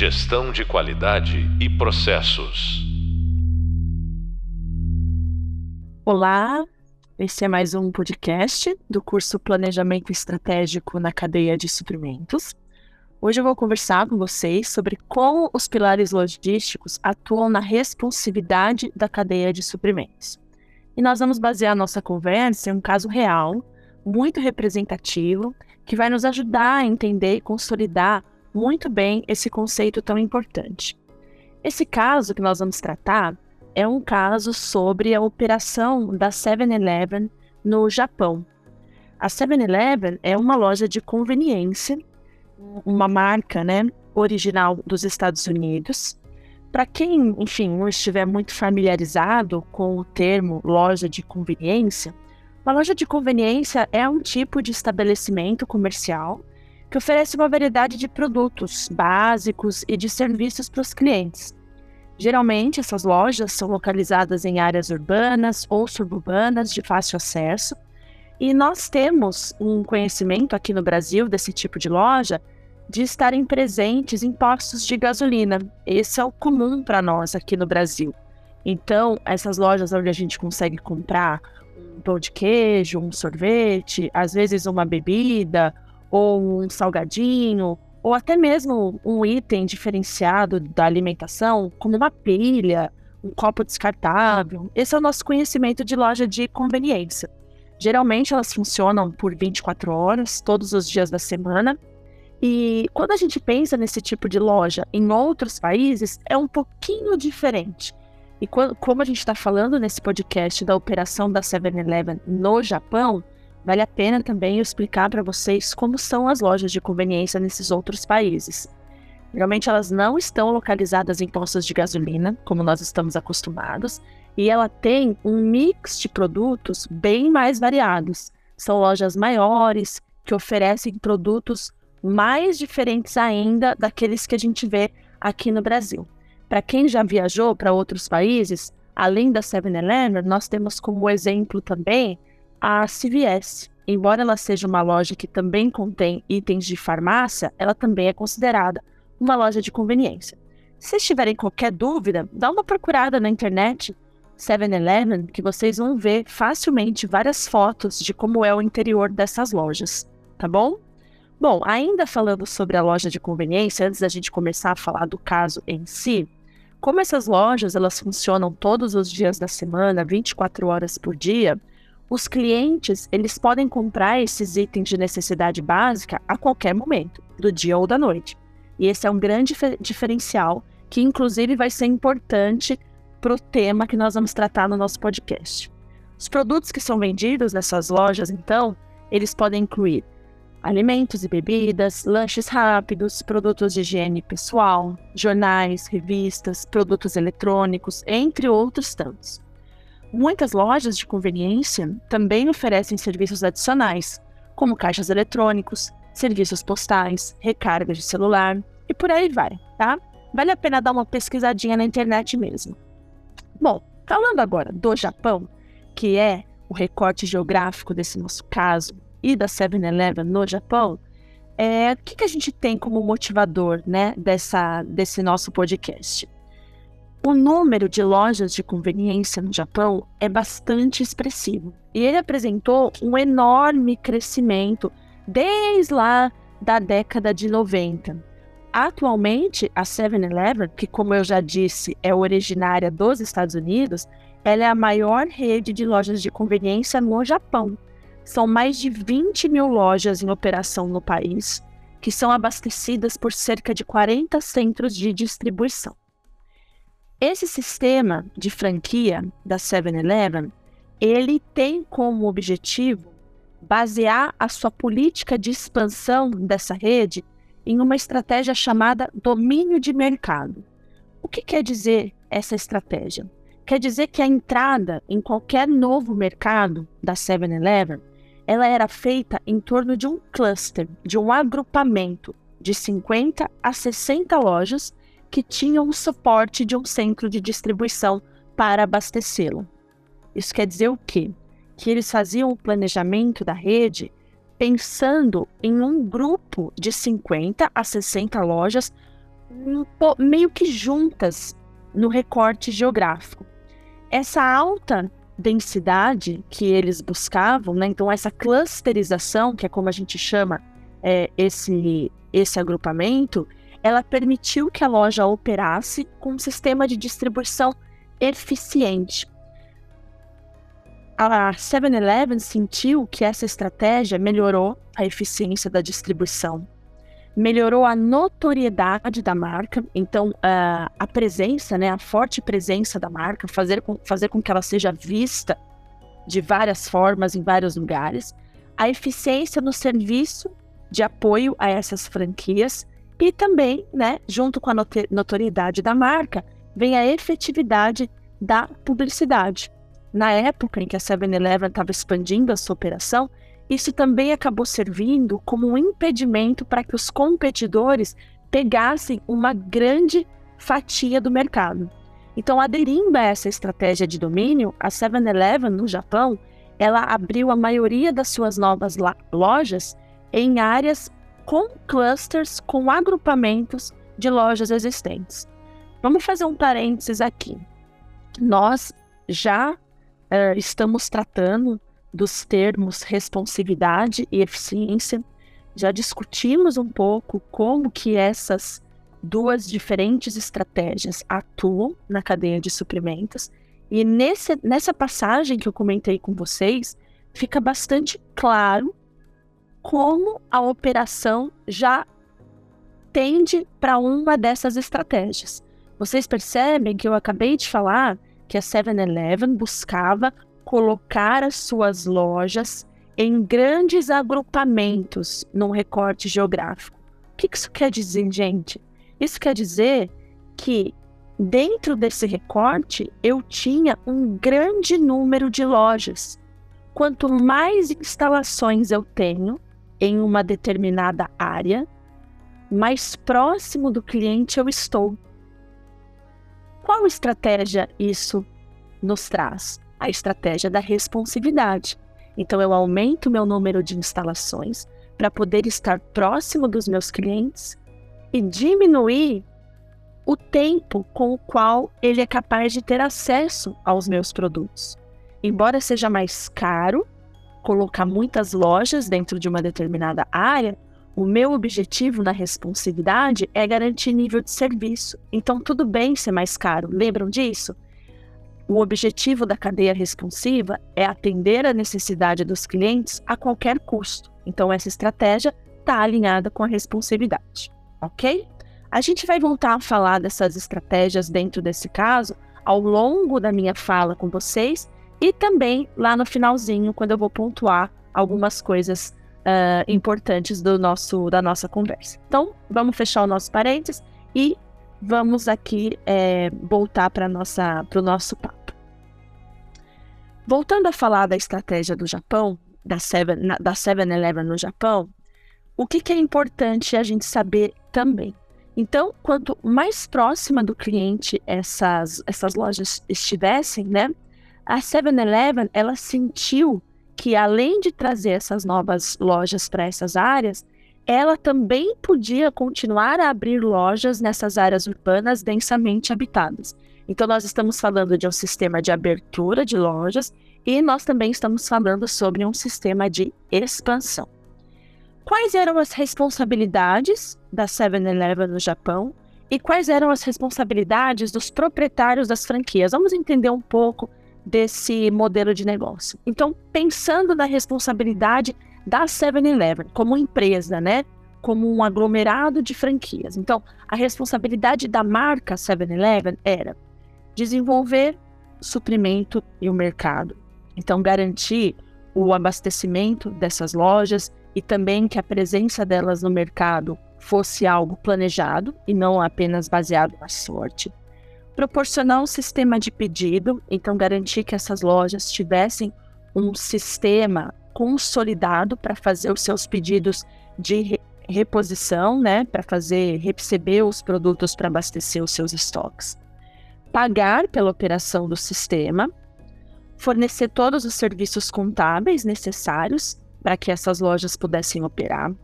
Gestão de qualidade e processos. Olá, esse é mais um podcast do curso Planejamento Estratégico na Cadeia de Suprimentos. Hoje eu vou conversar com vocês sobre como os pilares logísticos atuam na responsividade da cadeia de suprimentos. E nós vamos basear nossa conversa em um caso real, muito representativo, que vai nos ajudar a entender e consolidar muito bem esse conceito tão importante. Esse caso que nós vamos tratar é um caso sobre a operação da 7-Eleven no Japão. A 7-Eleven é uma loja de conveniência uma marca, né, original dos Estados Unidos. Para quem, enfim, não estiver muito familiarizado com o termo loja de conveniência, uma loja de conveniência é um tipo de estabelecimento comercial que oferece uma variedade de produtos básicos e de serviços para os clientes. Geralmente, essas lojas são localizadas em áreas urbanas ou suburbanas de fácil acesso e nós temos um conhecimento aqui no Brasil desse tipo de loja de estarem presentes em postos de gasolina. Esse é o comum para nós aqui no Brasil. Então, essas lojas onde a gente consegue comprar um pão de queijo, um sorvete, às vezes uma bebida ou um salgadinho, ou até mesmo um item diferenciado da alimentação, como uma pilha, um copo descartável. Esse é o nosso conhecimento de loja de conveniência. Geralmente elas funcionam por 24 horas, todos os dias da semana. E quando a gente pensa nesse tipo de loja em outros países, é um pouquinho diferente. E quando, como a gente está falando nesse podcast da operação da 7-Eleven no Japão, vale a pena também explicar para vocês como são as lojas de conveniência nesses outros países. Geralmente elas não estão localizadas em postos de gasolina, como nós estamos acostumados, e ela tem um mix de produtos bem mais variados. São lojas maiores que oferecem produtos mais diferentes ainda daqueles que a gente vê aqui no Brasil. Para quem já viajou para outros países, além da 7-Eleven, nós temos como exemplo também a CVS. Embora ela seja uma loja que também contém itens de farmácia, ela também é considerada uma loja de conveniência. Se tiverem qualquer dúvida, dá uma procurada na internet 7-Eleven que vocês vão ver facilmente várias fotos de como é o interior dessas lojas, tá bom? Bom, ainda falando sobre a loja de conveniência, antes da gente começar a falar do caso em si, como essas lojas elas funcionam todos os dias da semana, 24 horas por dia, os clientes eles podem comprar esses itens de necessidade básica a qualquer momento, do dia ou da noite. E esse é um grande diferencial que inclusive vai ser importante para o tema que nós vamos tratar no nosso podcast. Os produtos que são vendidos nessas lojas, então, eles podem incluir alimentos e bebidas, lanches rápidos, produtos de higiene pessoal, jornais, revistas, produtos eletrônicos, entre outros tantos. Muitas lojas de conveniência também oferecem serviços adicionais, como caixas eletrônicos, serviços postais, recarga de celular e por aí vai, tá? Vale a pena dar uma pesquisadinha na internet mesmo. Bom, falando agora do Japão, que é o recorte geográfico desse nosso caso, e da 7-Eleven no Japão, é, o que, que a gente tem como motivador né, dessa, desse nosso podcast? O número de lojas de conveniência no Japão é bastante expressivo e ele apresentou um enorme crescimento desde lá da década de 90. Atualmente, a 7-Eleven, que como eu já disse é originária dos Estados Unidos, ela é a maior rede de lojas de conveniência no Japão. São mais de 20 mil lojas em operação no país, que são abastecidas por cerca de 40 centros de distribuição. Esse sistema de franquia da 7-Eleven, ele tem como objetivo basear a sua política de expansão dessa rede em uma estratégia chamada domínio de mercado. O que quer dizer essa estratégia? Quer dizer que a entrada em qualquer novo mercado da 7-Eleven, ela era feita em torno de um cluster, de um agrupamento de 50 a 60 lojas que tinham o suporte de um centro de distribuição para abastecê-lo. Isso quer dizer o quê? Que eles faziam o planejamento da rede pensando em um grupo de 50 a 60 lojas meio que juntas no recorte geográfico. Essa alta densidade que eles buscavam, né? então essa clusterização, que é como a gente chama é, esse, esse agrupamento, ela permitiu que a loja operasse com um sistema de distribuição eficiente. A 7-Eleven sentiu que essa estratégia melhorou a eficiência da distribuição, melhorou a notoriedade da marca, então uh, a presença, né, a forte presença da marca, fazer com, fazer com que ela seja vista de várias formas em vários lugares, a eficiência no serviço de apoio a essas franquias e também, né, junto com a notoriedade da marca, vem a efetividade da publicidade. Na época em que a 7-Eleven estava expandindo a sua operação, isso também acabou servindo como um impedimento para que os competidores pegassem uma grande fatia do mercado. Então, aderindo a essa estratégia de domínio, a 7-Eleven no Japão, ela abriu a maioria das suas novas lojas em áreas com clusters, com agrupamentos de lojas existentes. Vamos fazer um parênteses aqui. Nós já uh, estamos tratando dos termos responsividade e eficiência. Já discutimos um pouco como que essas duas diferentes estratégias atuam na cadeia de suprimentos. E nesse, nessa passagem que eu comentei com vocês, fica bastante claro como a operação já tende para uma dessas estratégias. Vocês percebem que eu acabei de falar que a 7-Eleven buscava colocar as suas lojas em grandes agrupamentos num recorte geográfico. O que isso quer dizer, gente? Isso quer dizer que dentro desse recorte eu tinha um grande número de lojas. Quanto mais instalações eu tenho em uma determinada área, mais próximo do cliente eu estou. Qual estratégia isso nos traz? A estratégia da responsividade. Então, eu aumento meu número de instalações para poder estar próximo dos meus clientes e diminuir o tempo com o qual ele é capaz de ter acesso aos meus produtos. Embora seja mais caro colocar muitas lojas dentro de uma determinada área, o meu objetivo na responsividade é garantir nível de serviço. Então, tudo bem ser mais caro. Lembram disso? O objetivo da cadeia responsiva é atender a necessidade dos clientes a qualquer custo. Então, essa estratégia está alinhada com a responsividade, ok? A gente vai voltar a falar dessas estratégias dentro desse caso ao longo da minha fala com vocês e também lá no finalzinho, quando eu vou pontuar algumas coisas uh, importantes do nosso, da nossa conversa. Então, vamos fechar o nosso parênteses e vamos aqui é, voltar para o nosso papo. Voltando a falar da estratégia do Japão, da 7-Eleven da 7 no Japão, o que, que é importante a gente saber também? Então, quanto mais próxima do cliente essas, essas lojas estivessem, né? A 7-Eleven, ela sentiu que além de trazer essas novas lojas para essas áreas, ela também podia continuar a abrir lojas nessas áreas urbanas densamente habitadas. Então, nós estamos falando de um sistema de abertura de lojas e nós também estamos falando sobre um sistema de expansão. Quais eram as responsabilidades da 7-Eleven no Japão e quais eram as responsabilidades dos proprietários das franquias? Vamos entender um pouco desse modelo de negócio. Então, pensando na responsabilidade da 7-Eleven como empresa, né? Como um aglomerado de franquias. Então, a responsabilidade da marca 7-Eleven era desenvolver suprimento e o mercado. Então, garantir o abastecimento dessas lojas e também que a presença delas no mercado fosse algo planejado e não apenas baseado na sorte proporcionar um sistema de pedido, então garantir que essas lojas tivessem um sistema consolidado para fazer os seus pedidos de re reposição, né, para fazer receber os produtos para abastecer os seus estoques. Pagar pela operação do sistema, fornecer todos os serviços contábeis necessários para que essas lojas pudessem operar,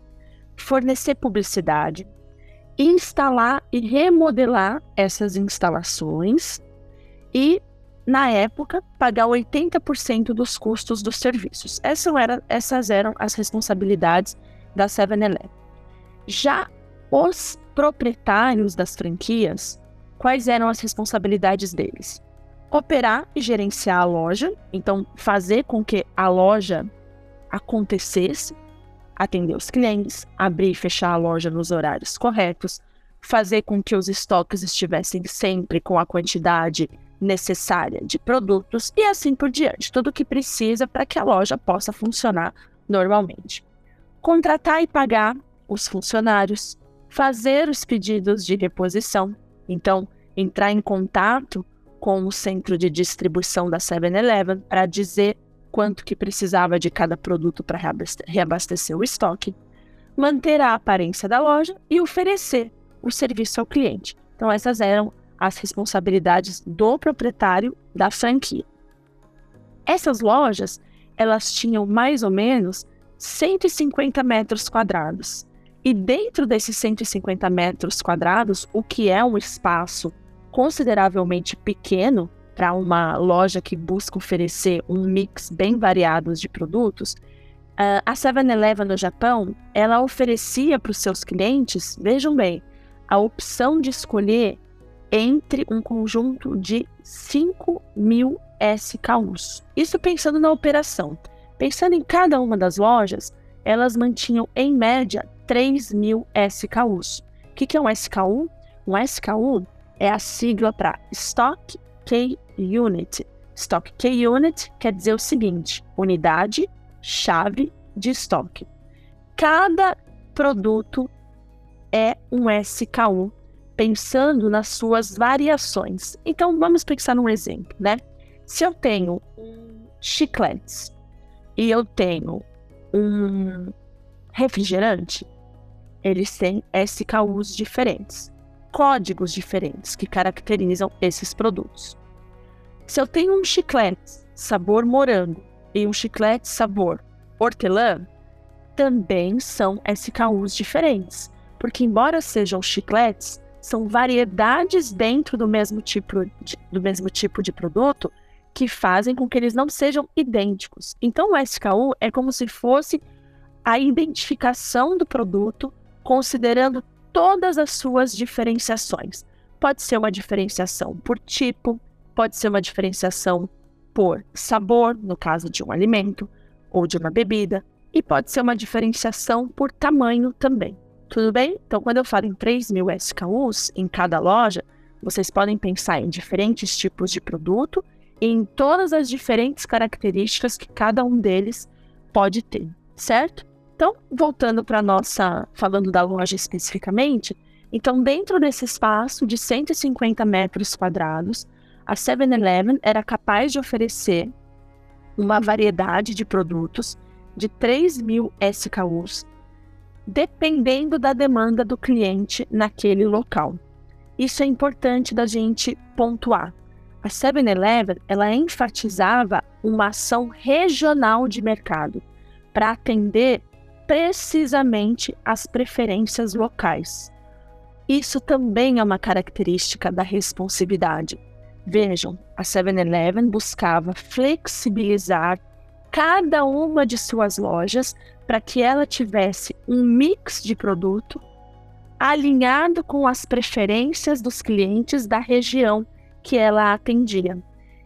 fornecer publicidade, instalar e remodelar essas instalações e, na época, pagar 80% dos custos dos serviços. Essas eram, essas eram as responsabilidades da 7-Eleven. Já os proprietários das franquias, quais eram as responsabilidades deles? Operar e gerenciar a loja, então fazer com que a loja acontecesse, atender os clientes, abrir e fechar a loja nos horários corretos, fazer com que os estoques estivessem sempre com a quantidade necessária de produtos e assim por diante, tudo o que precisa para que a loja possa funcionar normalmente. Contratar e pagar os funcionários, fazer os pedidos de reposição, então entrar em contato com o centro de distribuição da 7-Eleven para dizer quanto que precisava de cada produto para reabastecer o estoque, manter a aparência da loja e oferecer o serviço ao cliente. Então essas eram as responsabilidades do proprietário da franquia. Essas lojas, elas tinham mais ou menos 150 metros quadrados. E dentro desses 150 metros quadrados, o que é um espaço consideravelmente pequeno para uma loja que busca oferecer um mix bem variado de produtos, a 7-Eleven no Japão, ela oferecia para os seus clientes, vejam bem, a opção de escolher entre um conjunto de 5 mil SKUs. Isso pensando na operação. Pensando em cada uma das lojas, elas mantinham em média 3 mil SKUs. O que, que é um SKU? Um SKU é a sigla para Stock K Unit. Stock K Unit quer dizer o seguinte: unidade, chave de estoque. Cada produto é um SKU, pensando nas suas variações. Então vamos pensar num exemplo, né? Se eu tenho chicletes e eu tenho um refrigerante, eles têm SKUs diferentes códigos diferentes que caracterizam esses produtos. Se eu tenho um chiclete sabor morango e um chiclete sabor hortelã, também são SKUs diferentes, porque embora sejam chicletes, são variedades dentro do mesmo tipo de, do mesmo tipo de produto que fazem com que eles não sejam idênticos. Então, o SKU é como se fosse a identificação do produto, considerando todas as suas diferenciações. Pode ser uma diferenciação por tipo, pode ser uma diferenciação por sabor, no caso de um alimento ou de uma bebida, e pode ser uma diferenciação por tamanho também. Tudo bem? Então, quando eu falo em 3 mil SKUs em cada loja, vocês podem pensar em diferentes tipos de produto e em todas as diferentes características que cada um deles pode ter, certo? Então, voltando para nossa, falando da loja especificamente, então dentro desse espaço de 150 metros quadrados, a 7-Eleven era capaz de oferecer uma variedade de produtos de 3 mil SKUs, dependendo da demanda do cliente naquele local. Isso é importante da gente pontuar. A 7-Eleven ela enfatizava uma ação regional de mercado para atender precisamente as preferências locais. Isso também é uma característica da responsividade. Vejam, a 7-Eleven buscava flexibilizar cada uma de suas lojas para que ela tivesse um mix de produto alinhado com as preferências dos clientes da região que ela atendia.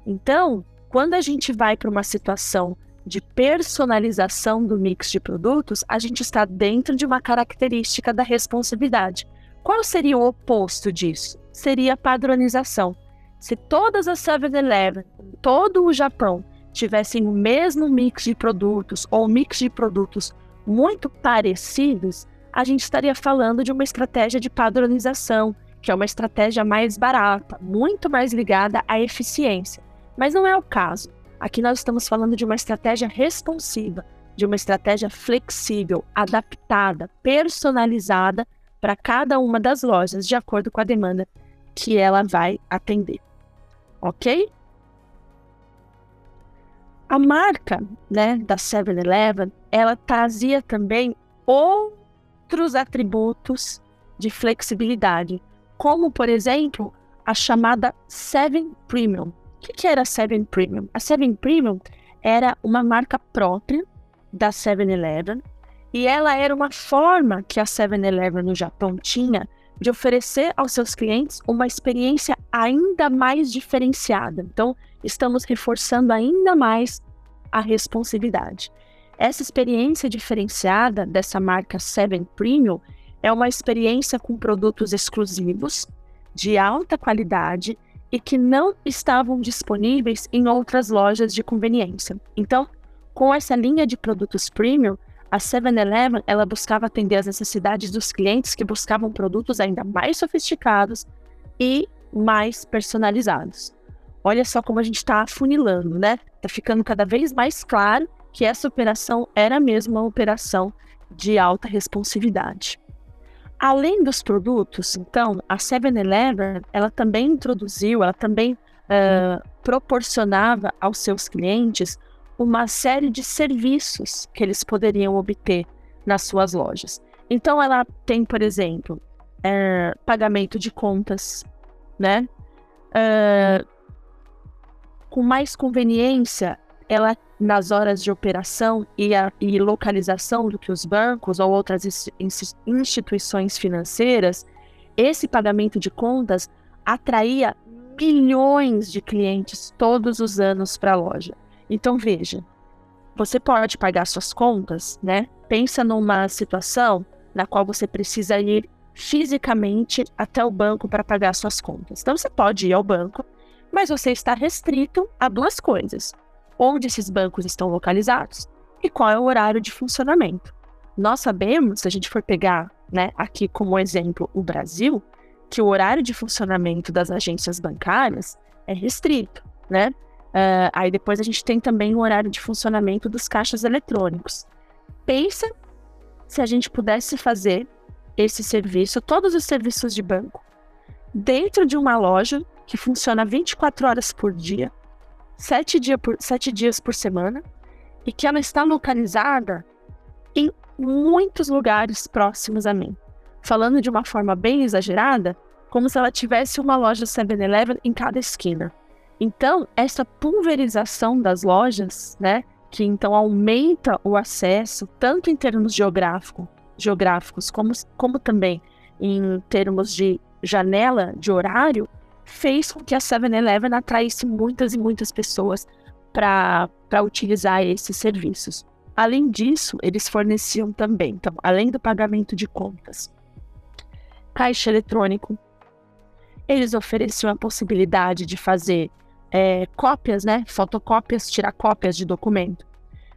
Então, quando a gente vai para uma situação de personalização do mix de produtos, a gente está dentro de uma característica da responsividade. Qual seria o oposto disso? Seria a padronização. Se todas as 7-Eleven, todo o Japão, tivessem o mesmo mix de produtos ou mix de produtos muito parecidos, a gente estaria falando de uma estratégia de padronização, que é uma estratégia mais barata, muito mais ligada à eficiência. Mas não é o caso. Aqui nós estamos falando de uma estratégia responsiva, de uma estratégia flexível, adaptada, personalizada para cada uma das lojas, de acordo com a demanda que ela vai atender. Ok? A marca né, da 7-Eleven, ela trazia também outros atributos de flexibilidade, como, por exemplo, a chamada Seven Premium. O que, que era a Seven Premium? A Seven Premium era uma marca própria da 7-Eleven e ela era uma forma que a 7-Eleven no Japão tinha de oferecer aos seus clientes uma experiência ainda mais diferenciada. Então, estamos reforçando ainda mais a responsividade. Essa experiência diferenciada dessa marca Seven Premium é uma experiência com produtos exclusivos, de alta qualidade e que não estavam disponíveis em outras lojas de conveniência. Então, com essa linha de produtos premium, a 7-Eleven ela buscava atender as necessidades dos clientes que buscavam produtos ainda mais sofisticados e mais personalizados. Olha só como a gente está afunilando, né? Está ficando cada vez mais claro que essa operação era mesmo uma operação de alta responsividade. Além dos produtos, então, a 7-Eleven ela também introduziu, ela também uh, proporcionava aos seus clientes uma série de serviços que eles poderiam obter nas suas lojas. Então, ela tem, por exemplo, é, pagamento de contas, né? É, com mais conveniência, ela nas horas de operação e, a, e localização do que os bancos ou outras instituições financeiras, esse pagamento de contas atraía milhões de clientes todos os anos para a loja. Então veja, você pode pagar suas contas, né? Pensa numa situação na qual você precisa ir fisicamente até o banco para pagar suas contas. Então você pode ir ao banco, mas você está restrito a duas coisas: onde esses bancos estão localizados e qual é o horário de funcionamento. Nós sabemos, se a gente for pegar, né, aqui como exemplo o Brasil, que o horário de funcionamento das agências bancárias é restrito, né? Uh, aí depois a gente tem também o horário de funcionamento dos caixas eletrônicos. Pensa se a gente pudesse fazer esse serviço, todos os serviços de banco, dentro de uma loja que funciona 24 horas por dia, 7, dia por, 7 dias por semana, e que ela está localizada em muitos lugares próximos a mim. Falando de uma forma bem exagerada, como se ela tivesse uma loja 7-Eleven em cada esquina. Então, essa pulverização das lojas, né, que então aumenta o acesso, tanto em termos geográfico, geográficos, como, como também em termos de janela de horário, fez com que a 7-Eleven atraísse muitas e muitas pessoas para utilizar esses serviços. Além disso, eles forneciam também, então, além do pagamento de contas, caixa eletrônico, eles ofereciam a possibilidade de fazer é, cópias, né? Fotocópias, tirar cópias de documento.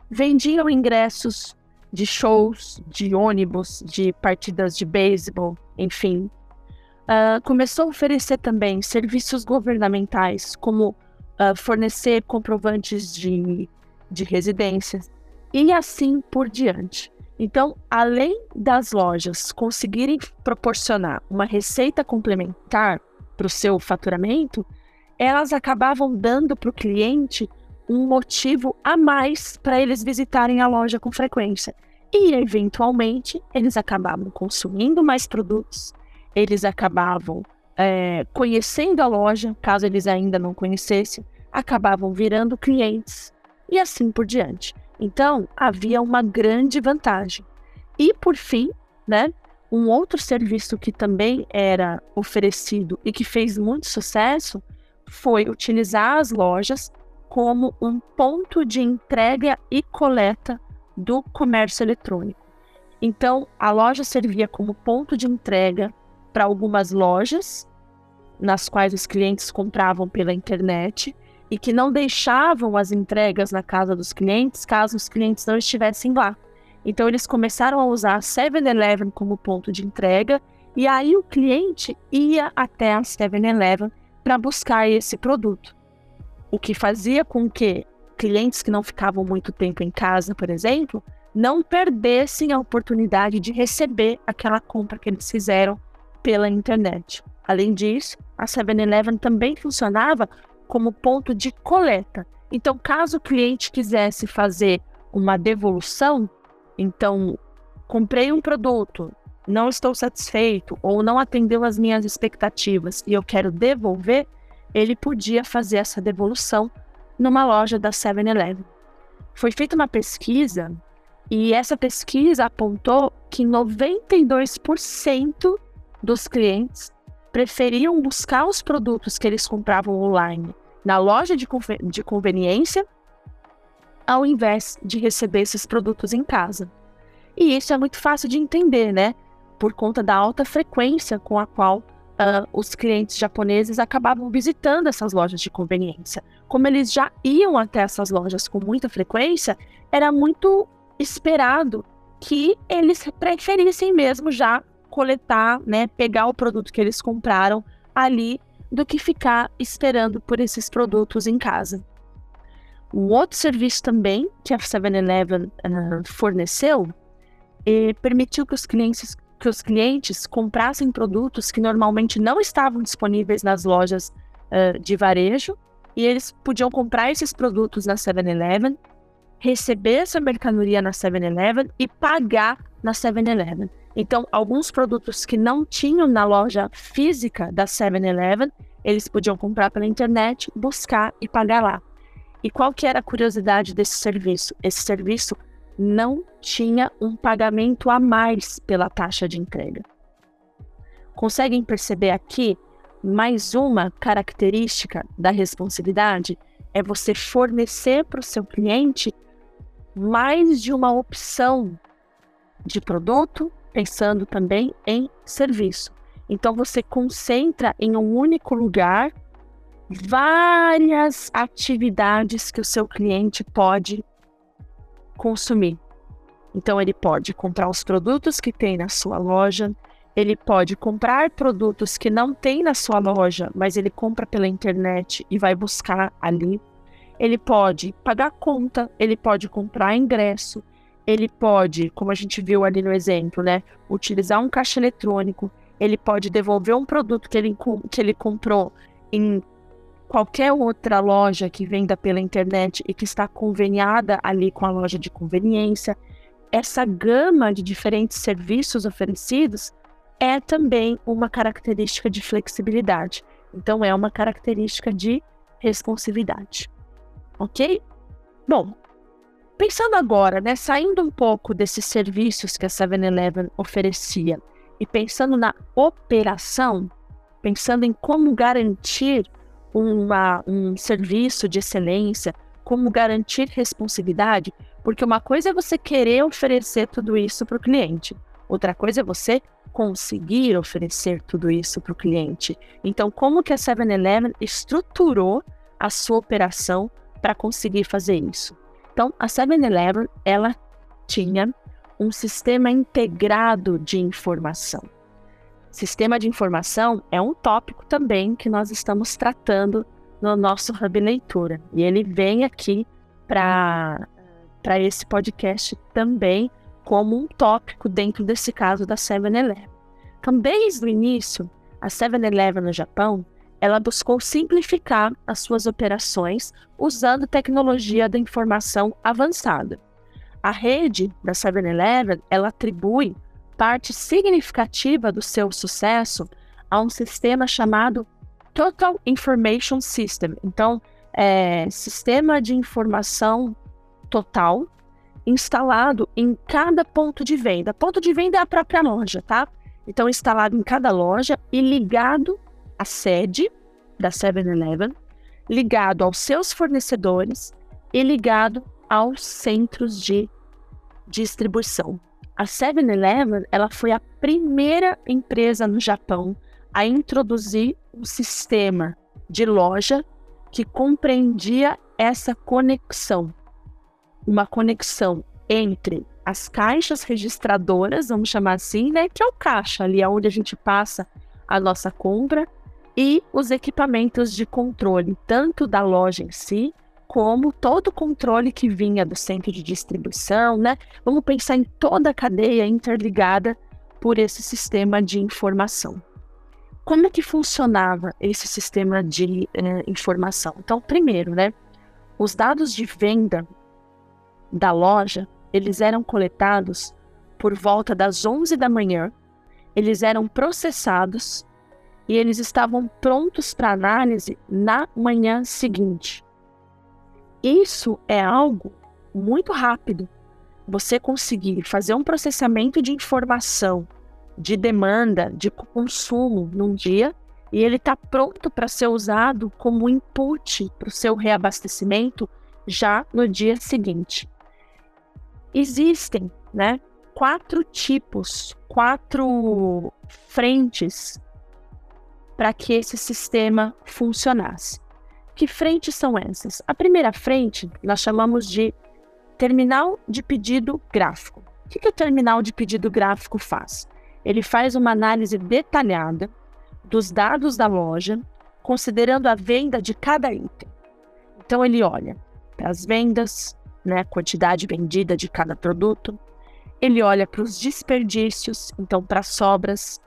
Vendiam ingressos de shows, de ônibus, de partidas de beisebol, enfim. Uh, começou a oferecer também serviços governamentais, como uh, fornecer comprovantes de, de residências, e assim por diante. Então, além das lojas conseguirem proporcionar uma receita complementar para o seu faturamento, elas acabavam dando para o cliente um motivo a mais para eles visitarem a loja com frequência. E, eventualmente, eles acabavam consumindo mais produtos, eles acabavam é, conhecendo a loja, caso eles ainda não conhecessem, acabavam virando clientes e assim por diante. Então, havia uma grande vantagem. E, por fim, né, um outro serviço que também era oferecido e que fez muito sucesso foi utilizar as lojas como um ponto de entrega e coleta do comércio eletrônico. Então, a loja servia como ponto de entrega para algumas lojas, nas quais os clientes compravam pela internet e que não deixavam as entregas na casa dos clientes caso os clientes não estivessem lá. Então, eles começaram a usar a 7-Eleven como ponto de entrega e aí o cliente ia até a 7-Eleven para buscar esse produto. O que fazia com que clientes que não ficavam muito tempo em casa, por exemplo, não perdessem a oportunidade de receber aquela compra que eles fizeram pela internet. Além disso, a 7-Eleven também funcionava como ponto de coleta. Então, caso o cliente quisesse fazer uma devolução, então comprei um produto, não estou satisfeito ou não atendeu às minhas expectativas e eu quero devolver, ele podia fazer essa devolução numa loja da 7-Eleven. Foi feita uma pesquisa e essa pesquisa apontou que 92% dos clientes preferiam buscar os produtos que eles compravam online na loja de, de conveniência ao invés de receber esses produtos em casa. E isso é muito fácil de entender, né? Por conta da alta frequência com a qual uh, os clientes japoneses acabavam visitando essas lojas de conveniência. Como eles já iam até essas lojas com muita frequência, era muito esperado que eles preferissem mesmo já coletar, né, pegar o produto que eles compraram ali, do que ficar esperando por esses produtos em casa. Um outro serviço também que a 7-Eleven uh, forneceu e permitiu que os clientes que os clientes comprassem produtos que normalmente não estavam disponíveis nas lojas uh, de varejo e eles podiam comprar esses produtos na 7-Eleven, receber essa mercadoria na 7-Eleven e pagar na 7-Eleven. Então, alguns produtos que não tinham na loja física da 7-Eleven, eles podiam comprar pela internet, buscar e pagar lá. E qual que era a curiosidade desse serviço? Esse serviço não tinha um pagamento a mais pela taxa de entrega. Conseguem perceber aqui mais uma característica da responsividade? É você fornecer para o seu cliente mais de uma opção de produto, pensando também em serviço. Então você concentra em um único lugar várias atividades que o seu cliente pode consumir. Então, ele pode comprar os produtos que tem na sua loja, ele pode comprar produtos que não tem na sua loja, mas ele compra pela internet e vai buscar ali. Ele pode pagar conta, ele pode comprar ingresso, ele pode, como a gente viu ali no exemplo, né, utilizar um caixa eletrônico, ele pode devolver um produto que ele, que ele comprou em qualquer outra loja que venda pela internet e que está conveniada ali com a loja de conveniência, essa gama de diferentes serviços oferecidos é também uma característica de flexibilidade. Então, é uma característica de responsividade. Ok? Bom, pensando agora, né, saindo um pouco desses serviços que a 7-Eleven oferecia e pensando na operação, pensando em como garantir uma, um serviço de excelência, como garantir responsividade, porque uma coisa é você querer oferecer tudo isso para o cliente, outra coisa é você conseguir oferecer tudo isso para o cliente. Então, como que a 7-Eleven estruturou a sua operação para conseguir fazer isso? Então, a 7-Eleven ela tinha um sistema integrado de informação. Sistema de informação é um tópico também que nós estamos tratando no nosso Hub Leitura. E ele vem aqui para esse podcast também como um tópico dentro desse caso da 7-Eleven. Então, desde o início, a 7-Eleven no Japão, ela buscou simplificar as suas operações usando tecnologia da informação avançada. A rede da 7-Eleven, ela atribui parte significativa do seu sucesso a um sistema chamado Total Information System. Então, é sistema de informação total instalado em cada ponto de venda. Ponto de venda é a própria loja, tá? Então, instalado em cada loja e ligado à sede da 7-Eleven, ligado aos seus fornecedores e ligado aos centros de distribuição. A 7-Eleven, ela foi a primeira empresa no Japão a introduzir um sistema de loja que compreendia essa conexão. Uma conexão entre as caixas registradoras, vamos chamar assim, né, que é o caixa, ali é onde a gente passa a nossa compra, e os equipamentos de controle, tanto da loja em si, como todo o controle que vinha do centro de distribuição, né? Vamos pensar em toda a cadeia interligada por esse sistema de informação. Como é que funcionava esse sistema de eh, informação? Então, primeiro, né, os dados de venda da loja, eles eram coletados por volta das 11 da manhã eles eram processados e eles estavam prontos para análise na manhã seguinte. Isso é algo muito rápido. Você conseguir fazer um processamento de informação, de demanda, de consumo num dia, e ele está pronto para ser usado como input para o seu reabastecimento já no dia seguinte. Existem né, quatro tipos, quatro frentes para que esse sistema funcionasse. Que frentes são essas? A primeira frente nós chamamos de terminal de pedido gráfico. O que, que o terminal de pedido gráfico faz? Ele faz uma análise detalhada dos dados da loja, considerando a venda de cada item. Então ele olha para as vendas, né, quantidade vendida de cada produto. Ele olha para os desperdícios, então para as sobras.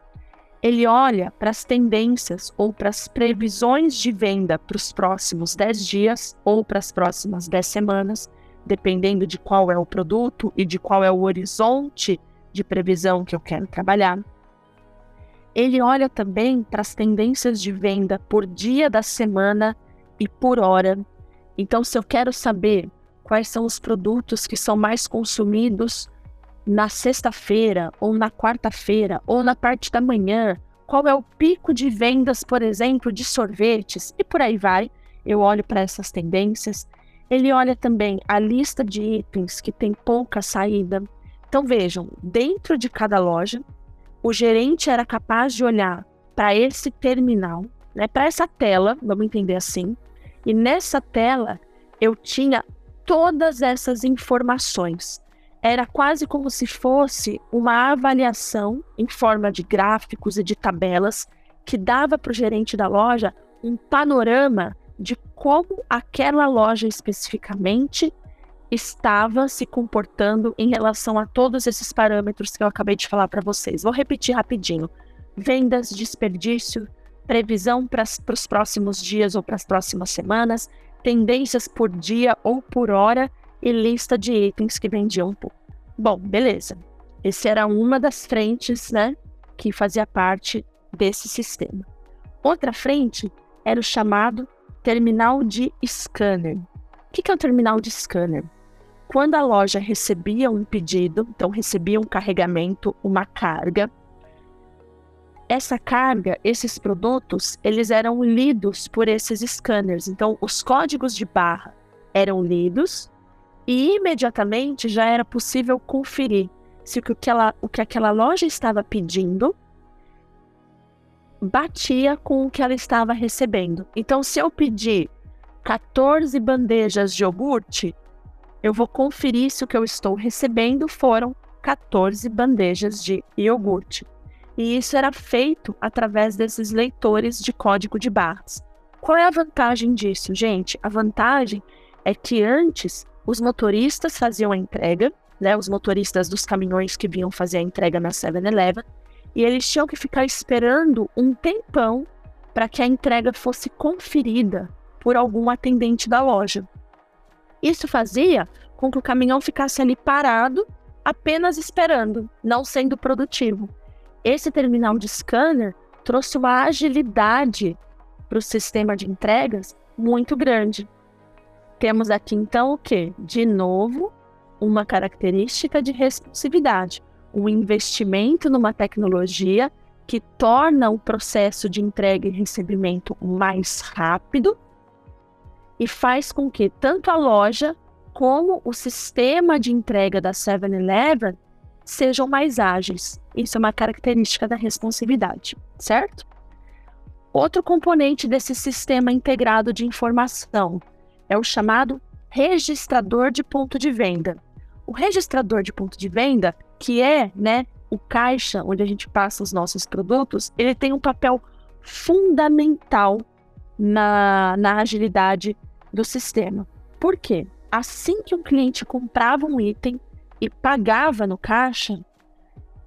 Ele olha para as tendências ou para as previsões de venda para os próximos 10 dias ou para as próximas 10 semanas, dependendo de qual é o produto e de qual é o horizonte de previsão que eu quero trabalhar. Ele olha também para as tendências de venda por dia da semana e por hora. Então, se eu quero saber quais são os produtos que são mais consumidos na sexta-feira, ou na quarta-feira, ou na parte da manhã, qual é o pico de vendas, por exemplo, de sorvetes, e por aí vai. Eu olho para essas tendências. Ele olha também a lista de itens que tem pouca saída. Então vejam, dentro de cada loja, o gerente era capaz de olhar para esse terminal, né, para essa tela, vamos entender assim, e nessa tela eu tinha todas essas informações. Era quase como se fosse uma avaliação em forma de gráficos e de tabelas que dava para o gerente da loja um panorama de como aquela loja especificamente estava se comportando em relação a todos esses parâmetros que eu acabei de falar para vocês. Vou repetir rapidinho: vendas, desperdício, previsão para os próximos dias ou para as próximas semanas, tendências por dia ou por hora e lista de itens que vendiam pouco. Bom, beleza. Esse era uma das frentes, né, que fazia parte desse sistema. Outra frente era o chamado terminal de scanner. O que é o terminal de scanner? Quando a loja recebia um pedido, então recebia um carregamento, uma carga, essa carga, esses produtos, eles eram lidos por esses scanners. Então, os códigos de barra eram lidos e imediatamente já era possível conferir se o que aquela, o que aquela loja estava pedindo batia com o que ela estava recebendo. Então, se eu pedir 14 bandejas de iogurte, eu vou conferir se o que eu estou recebendo foram 14 bandejas de iogurte e isso era feito através desses leitores de código de barras. Qual é a vantagem disso, gente? A vantagem é que antes os motoristas faziam a entrega, né, os motoristas dos caminhões que vinham fazer a entrega na 7-Eleven, e eles tinham que ficar esperando um tempão para que a entrega fosse conferida por algum atendente da loja. Isso fazia com que o caminhão ficasse ali parado, apenas esperando, não sendo produtivo. Esse terminal de scanner trouxe uma agilidade para o sistema de entregas muito grande. Temos aqui então o que? De novo, uma característica de responsividade, um investimento numa tecnologia que torna o processo de entrega e recebimento mais rápido e faz com que tanto a loja como o sistema de entrega da 7-Eleven sejam mais ágeis. Isso é uma característica da responsividade, certo? Outro componente desse sistema integrado de informação é o chamado registrador de ponto de venda. O registrador de ponto de venda, que é né, o caixa onde a gente passa os nossos produtos, ele tem um papel fundamental na, na agilidade do sistema. Por quê? Assim que um cliente comprava um item, e pagava no caixa,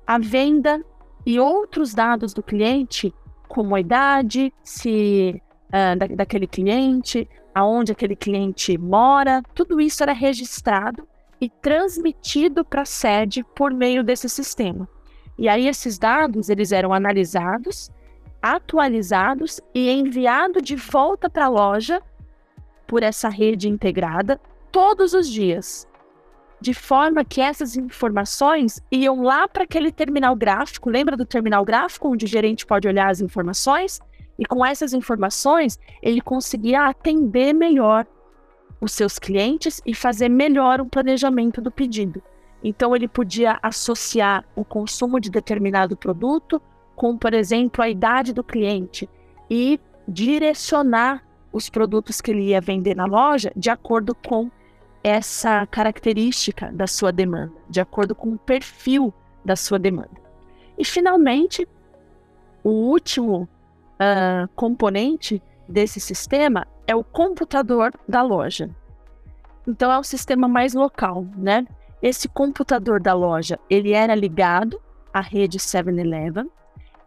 a venda e outros dados do cliente, como a idade, se uh, da, daquele cliente, aonde aquele cliente mora, tudo isso era registrado e transmitido para a sede por meio desse sistema. E aí esses dados, eles eram analisados, atualizados e enviados de volta para a loja por essa rede integrada todos os dias. De forma que essas informações iam lá para aquele terminal gráfico. Lembra do terminal gráfico, onde o gerente pode olhar as informações? E com essas informações, ele conseguia atender melhor os seus clientes e fazer melhor o planejamento do pedido. Então, ele podia associar o consumo de determinado produto com, por exemplo, a idade do cliente e direcionar os produtos que ele ia vender na loja de acordo com essa característica da sua demanda, de acordo com o perfil da sua demanda. E, finalmente, o último uh, componente desse sistema é o computador da loja. Então, é o sistema mais local, né? Esse computador da loja, ele era ligado à rede 7-Eleven,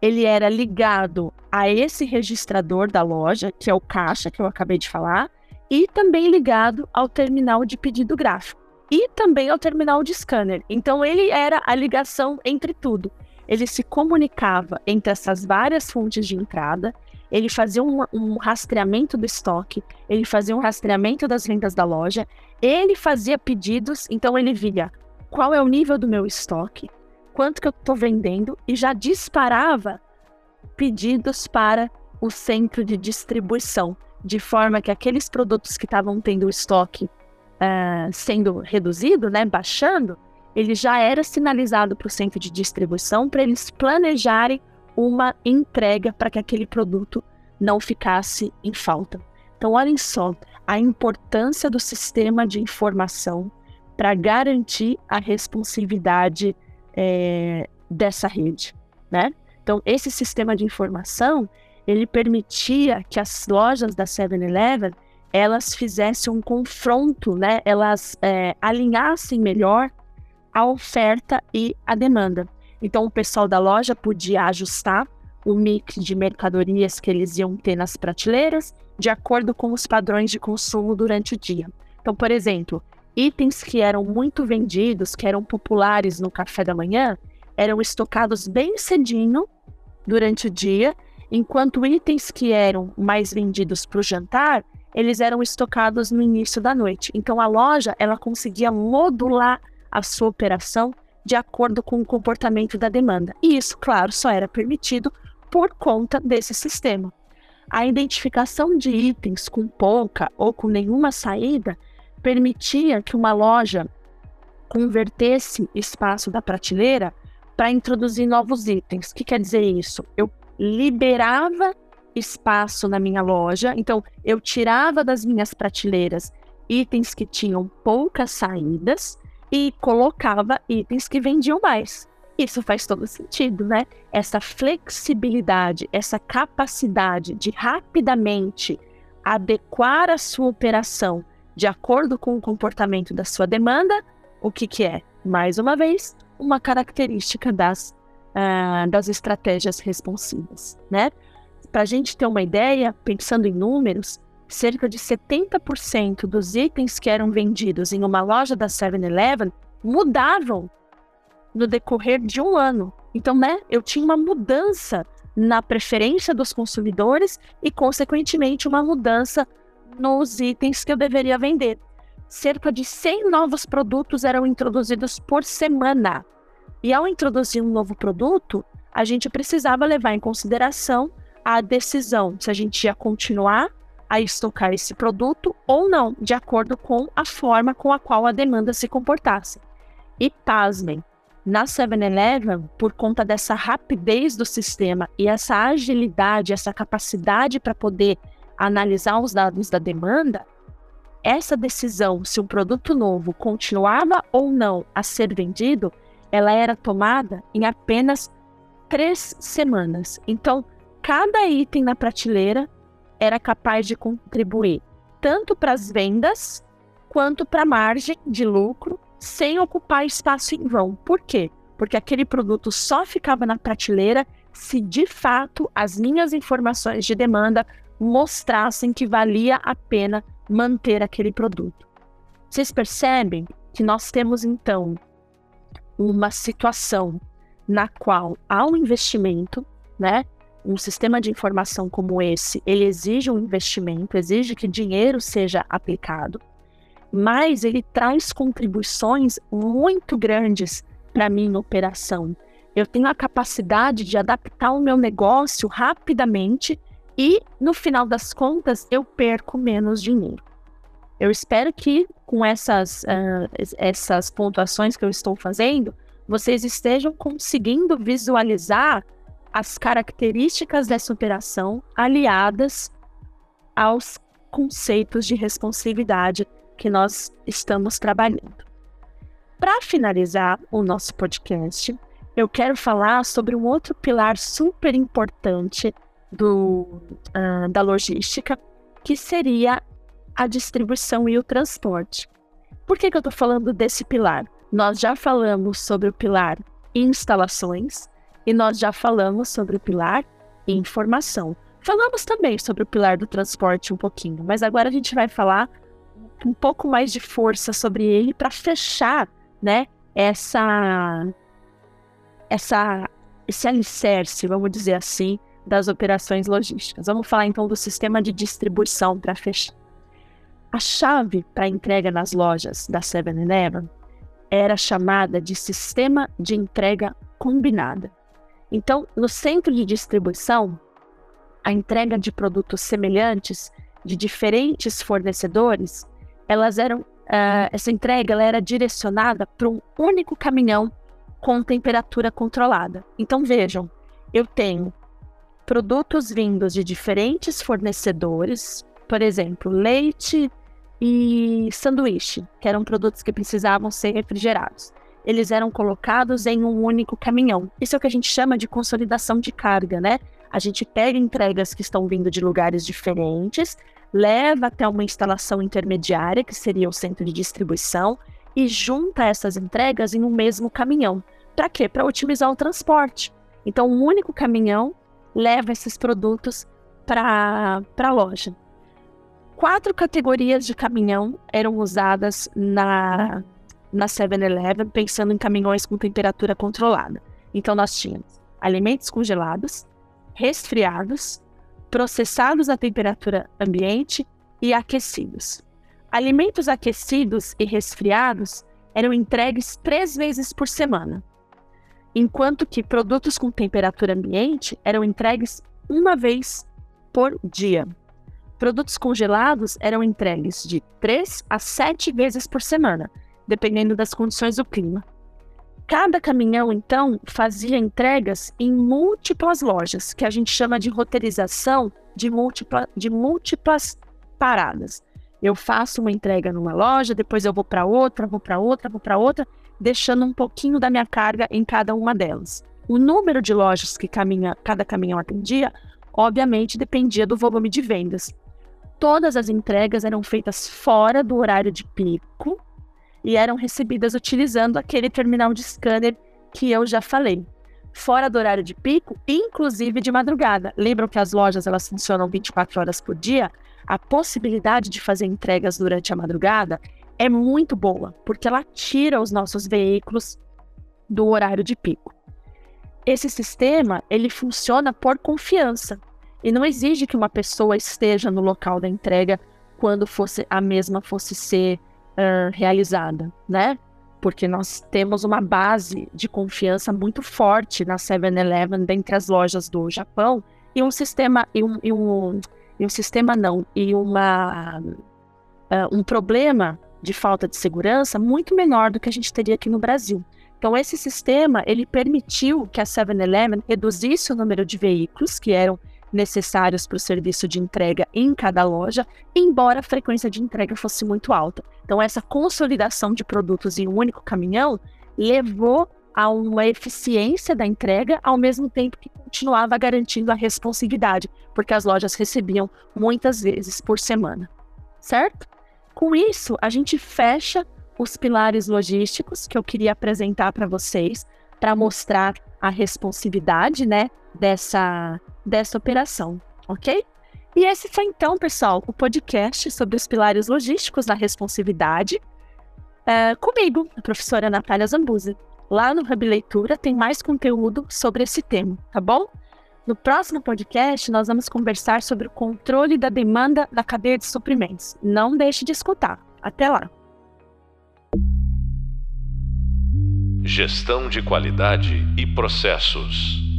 ele era ligado a esse registrador da loja, que é o caixa que eu acabei de falar, e também ligado ao terminal de pedido gráfico e também ao terminal de scanner. Então ele era a ligação entre tudo. Ele se comunicava entre essas várias fontes de entrada, ele fazia um, um, rastreamento do estoque, ele fazia um rastreamento das vendas da loja, ele fazia pedidos, então ele via qual é o nível do meu estoque, quanto que eu estou vendendo e já disparava pedidos para o centro de distribuição, de forma que aqueles produtos que estavam tendo o estoque uh, sendo reduzido, né, baixando, ele já era sinalizado para o centro de distribuição para eles planejarem uma entrega para que aquele produto não ficasse em falta. Então, olhem só a importância do sistema de informação para garantir a responsividade é, dessa rede, né? Então, esse sistema de informação ele permitia que as lojas da 7-Eleven elas fizessem um confronto, né? Elas é, alinhassem melhor a oferta e a demanda. Então, o pessoal da loja podia ajustar o mix de mercadorias que eles iam ter nas prateleiras de acordo com os padrões de consumo durante o dia. Então, por exemplo, itens que eram muito vendidos, que eram populares no café da manhã, eram estocados bem cedinho durante o dia, enquanto itens que eram mais vendidos para o jantar, eles eram estocados no início da noite. Então a loja ela conseguia modular a sua operação de acordo com o comportamento da demanda. E isso, claro, só era permitido por conta desse sistema. A identificação de itens com pouca ou com nenhuma saída permitia que uma loja convertesse espaço da prateleira para introduzir novos itens. O que quer dizer isso? Eu liberava espaço na minha loja, então eu tirava das minhas prateleiras itens que tinham poucas saídas e colocava itens que vendiam mais. Isso faz todo sentido, né? Essa flexibilidade, essa capacidade de rapidamente adequar a sua operação de acordo com o comportamento da sua demanda, o que, que é? Mais uma vez, uma característica das, uh, das estratégias responsivas, né? Para a gente ter uma ideia, pensando em números, cerca de 70% dos itens que eram vendidos em uma loja da 7-Eleven mudavam no decorrer de um ano. Então, né, eu tinha uma mudança na preferência dos consumidores e, consequentemente, uma mudança nos itens que eu deveria vender. Cerca de 100 novos produtos eram introduzidos por semana. E ao introduzir um novo produto, a gente precisava levar em consideração a decisão se a gente ia continuar a estocar esse produto ou não, de acordo com a forma com a qual a demanda se comportasse. E pasmem, na 7-Eleven, por conta dessa rapidez do sistema e essa agilidade, essa capacidade para poder analisar os dados da demanda, essa decisão se um produto novo continuava ou não a ser vendido, ela era tomada em apenas três semanas. Então, cada item na prateleira era capaz de contribuir tanto para as vendas quanto para a margem de lucro sem ocupar espaço em vão. Por quê? Porque aquele produto só ficava na prateleira se de fato as minhas informações de demanda mostrassem que valia a pena manter aquele produto. Vocês percebem que nós temos então uma situação na qual há um investimento, né? Um sistema de informação como esse, ele exige um investimento, exige que dinheiro seja aplicado, mas ele traz contribuições muito grandes para minha operação. Eu tenho a capacidade de adaptar o meu negócio rapidamente e, no final das contas, eu perco menos dinheiro. Eu espero que, com essas, uh, essas pontuações que eu estou fazendo, vocês estejam conseguindo visualizar as características dessa operação aliadas aos conceitos de responsividade que nós estamos trabalhando. Para finalizar o nosso podcast, eu quero falar sobre um outro pilar super importante do, uh, da logística, que seria a distribuição e o transporte. Por que, que eu estou falando desse pilar? Nós já falamos sobre o pilar instalações e nós já falamos sobre o pilar informação. Falamos também sobre o pilar do transporte um pouquinho, mas agora a gente vai falar um pouco mais de força sobre ele para fechar, né, essa essa esse alicerce, vamos dizer assim, das operações logísticas. Vamos falar então do sistema de distribuição para fechar. A chave para entrega nas lojas da 7-Eleven era chamada de sistema de entrega combinada. Então, no centro de distribuição, a entrega de produtos semelhantes de diferentes fornecedores, elas eram uh, essa entrega ela era direcionada para um único caminhão com temperatura controlada. Então vejam, eu tenho produtos vindos de diferentes fornecedores, por exemplo, leite, e sanduíche, que eram produtos que precisavam ser refrigerados. Eles eram colocados em um único caminhão. Isso é o que a gente chama de consolidação de carga, né? A gente pega entregas que estão vindo de lugares diferentes, leva até uma instalação intermediária, que seria o centro de distribuição, e junta essas entregas em um mesmo caminhão. Para quê? Para otimizar o transporte. Então, um único caminhão leva esses produtos para a loja quatro categorias de caminhão eram usadas na, na 7-Eleven, pensando em caminhões com temperatura controlada. Então, nós tínhamos alimentos congelados, resfriados, processados a temperatura ambiente e aquecidos. Alimentos aquecidos e resfriados eram entregues três vezes por semana, enquanto que produtos com temperatura ambiente eram entregues uma vez por dia. Produtos congelados eram entregues de 3 a 7 vezes por semana, dependendo das condições do clima. Cada caminhão, então, fazia entregas em múltiplas lojas, que a gente chama de roteirização de, múltipla, de múltiplas paradas. Eu faço uma entrega numa loja, depois eu vou para outra, vou para outra, vou para outra, deixando um pouquinho da minha carga em cada uma delas. O número de lojas que caminha, cada caminhão atendia, obviamente, dependia do volume de vendas todas as entregas eram feitas fora do horário de pico e eram recebidas utilizando aquele terminal de scanner que eu já falei. Fora do horário de pico, inclusive de madrugada. Lembram que as lojas elas funcionam 24 horas por dia? A possibilidade de fazer entregas durante a madrugada é muito boa, porque ela tira os nossos veículos do horário de pico. Esse sistema, ele funciona por confiança e não exige que uma pessoa esteja no local da entrega quando fosse a mesma fosse ser uh, realizada, né? Porque nós temos uma base de confiança muito forte na 7-Eleven dentre as lojas do Japão e um sistema e um, e um, e um sistema não e uma uh, um problema de falta de segurança muito menor do que a gente teria aqui no Brasil. Então esse sistema ele permitiu que a 7-Eleven reduzisse o número de veículos que eram necessários para o serviço de entrega em cada loja, embora a frequência de entrega fosse muito alta. Então, essa consolidação de produtos em um único caminhão levou a uma eficiência da entrega, ao mesmo tempo que continuava garantindo a responsividade, porque as lojas recebiam muitas vezes por semana, certo? Com isso, a gente fecha os pilares logísticos que eu queria apresentar para vocês, para mostrar a responsividade, né, dessa dessa operação, ok? E esse foi então, pessoal, o podcast sobre os pilares logísticos da responsividade, é, comigo, a professora Natália Zambuzi. Lá no Hub Leitura tem mais conteúdo sobre esse tema, tá bom? No próximo podcast, nós vamos conversar sobre o controle da demanda da cadeia de suprimentos. Não deixe de escutar. Até lá! Gestão de qualidade e processos.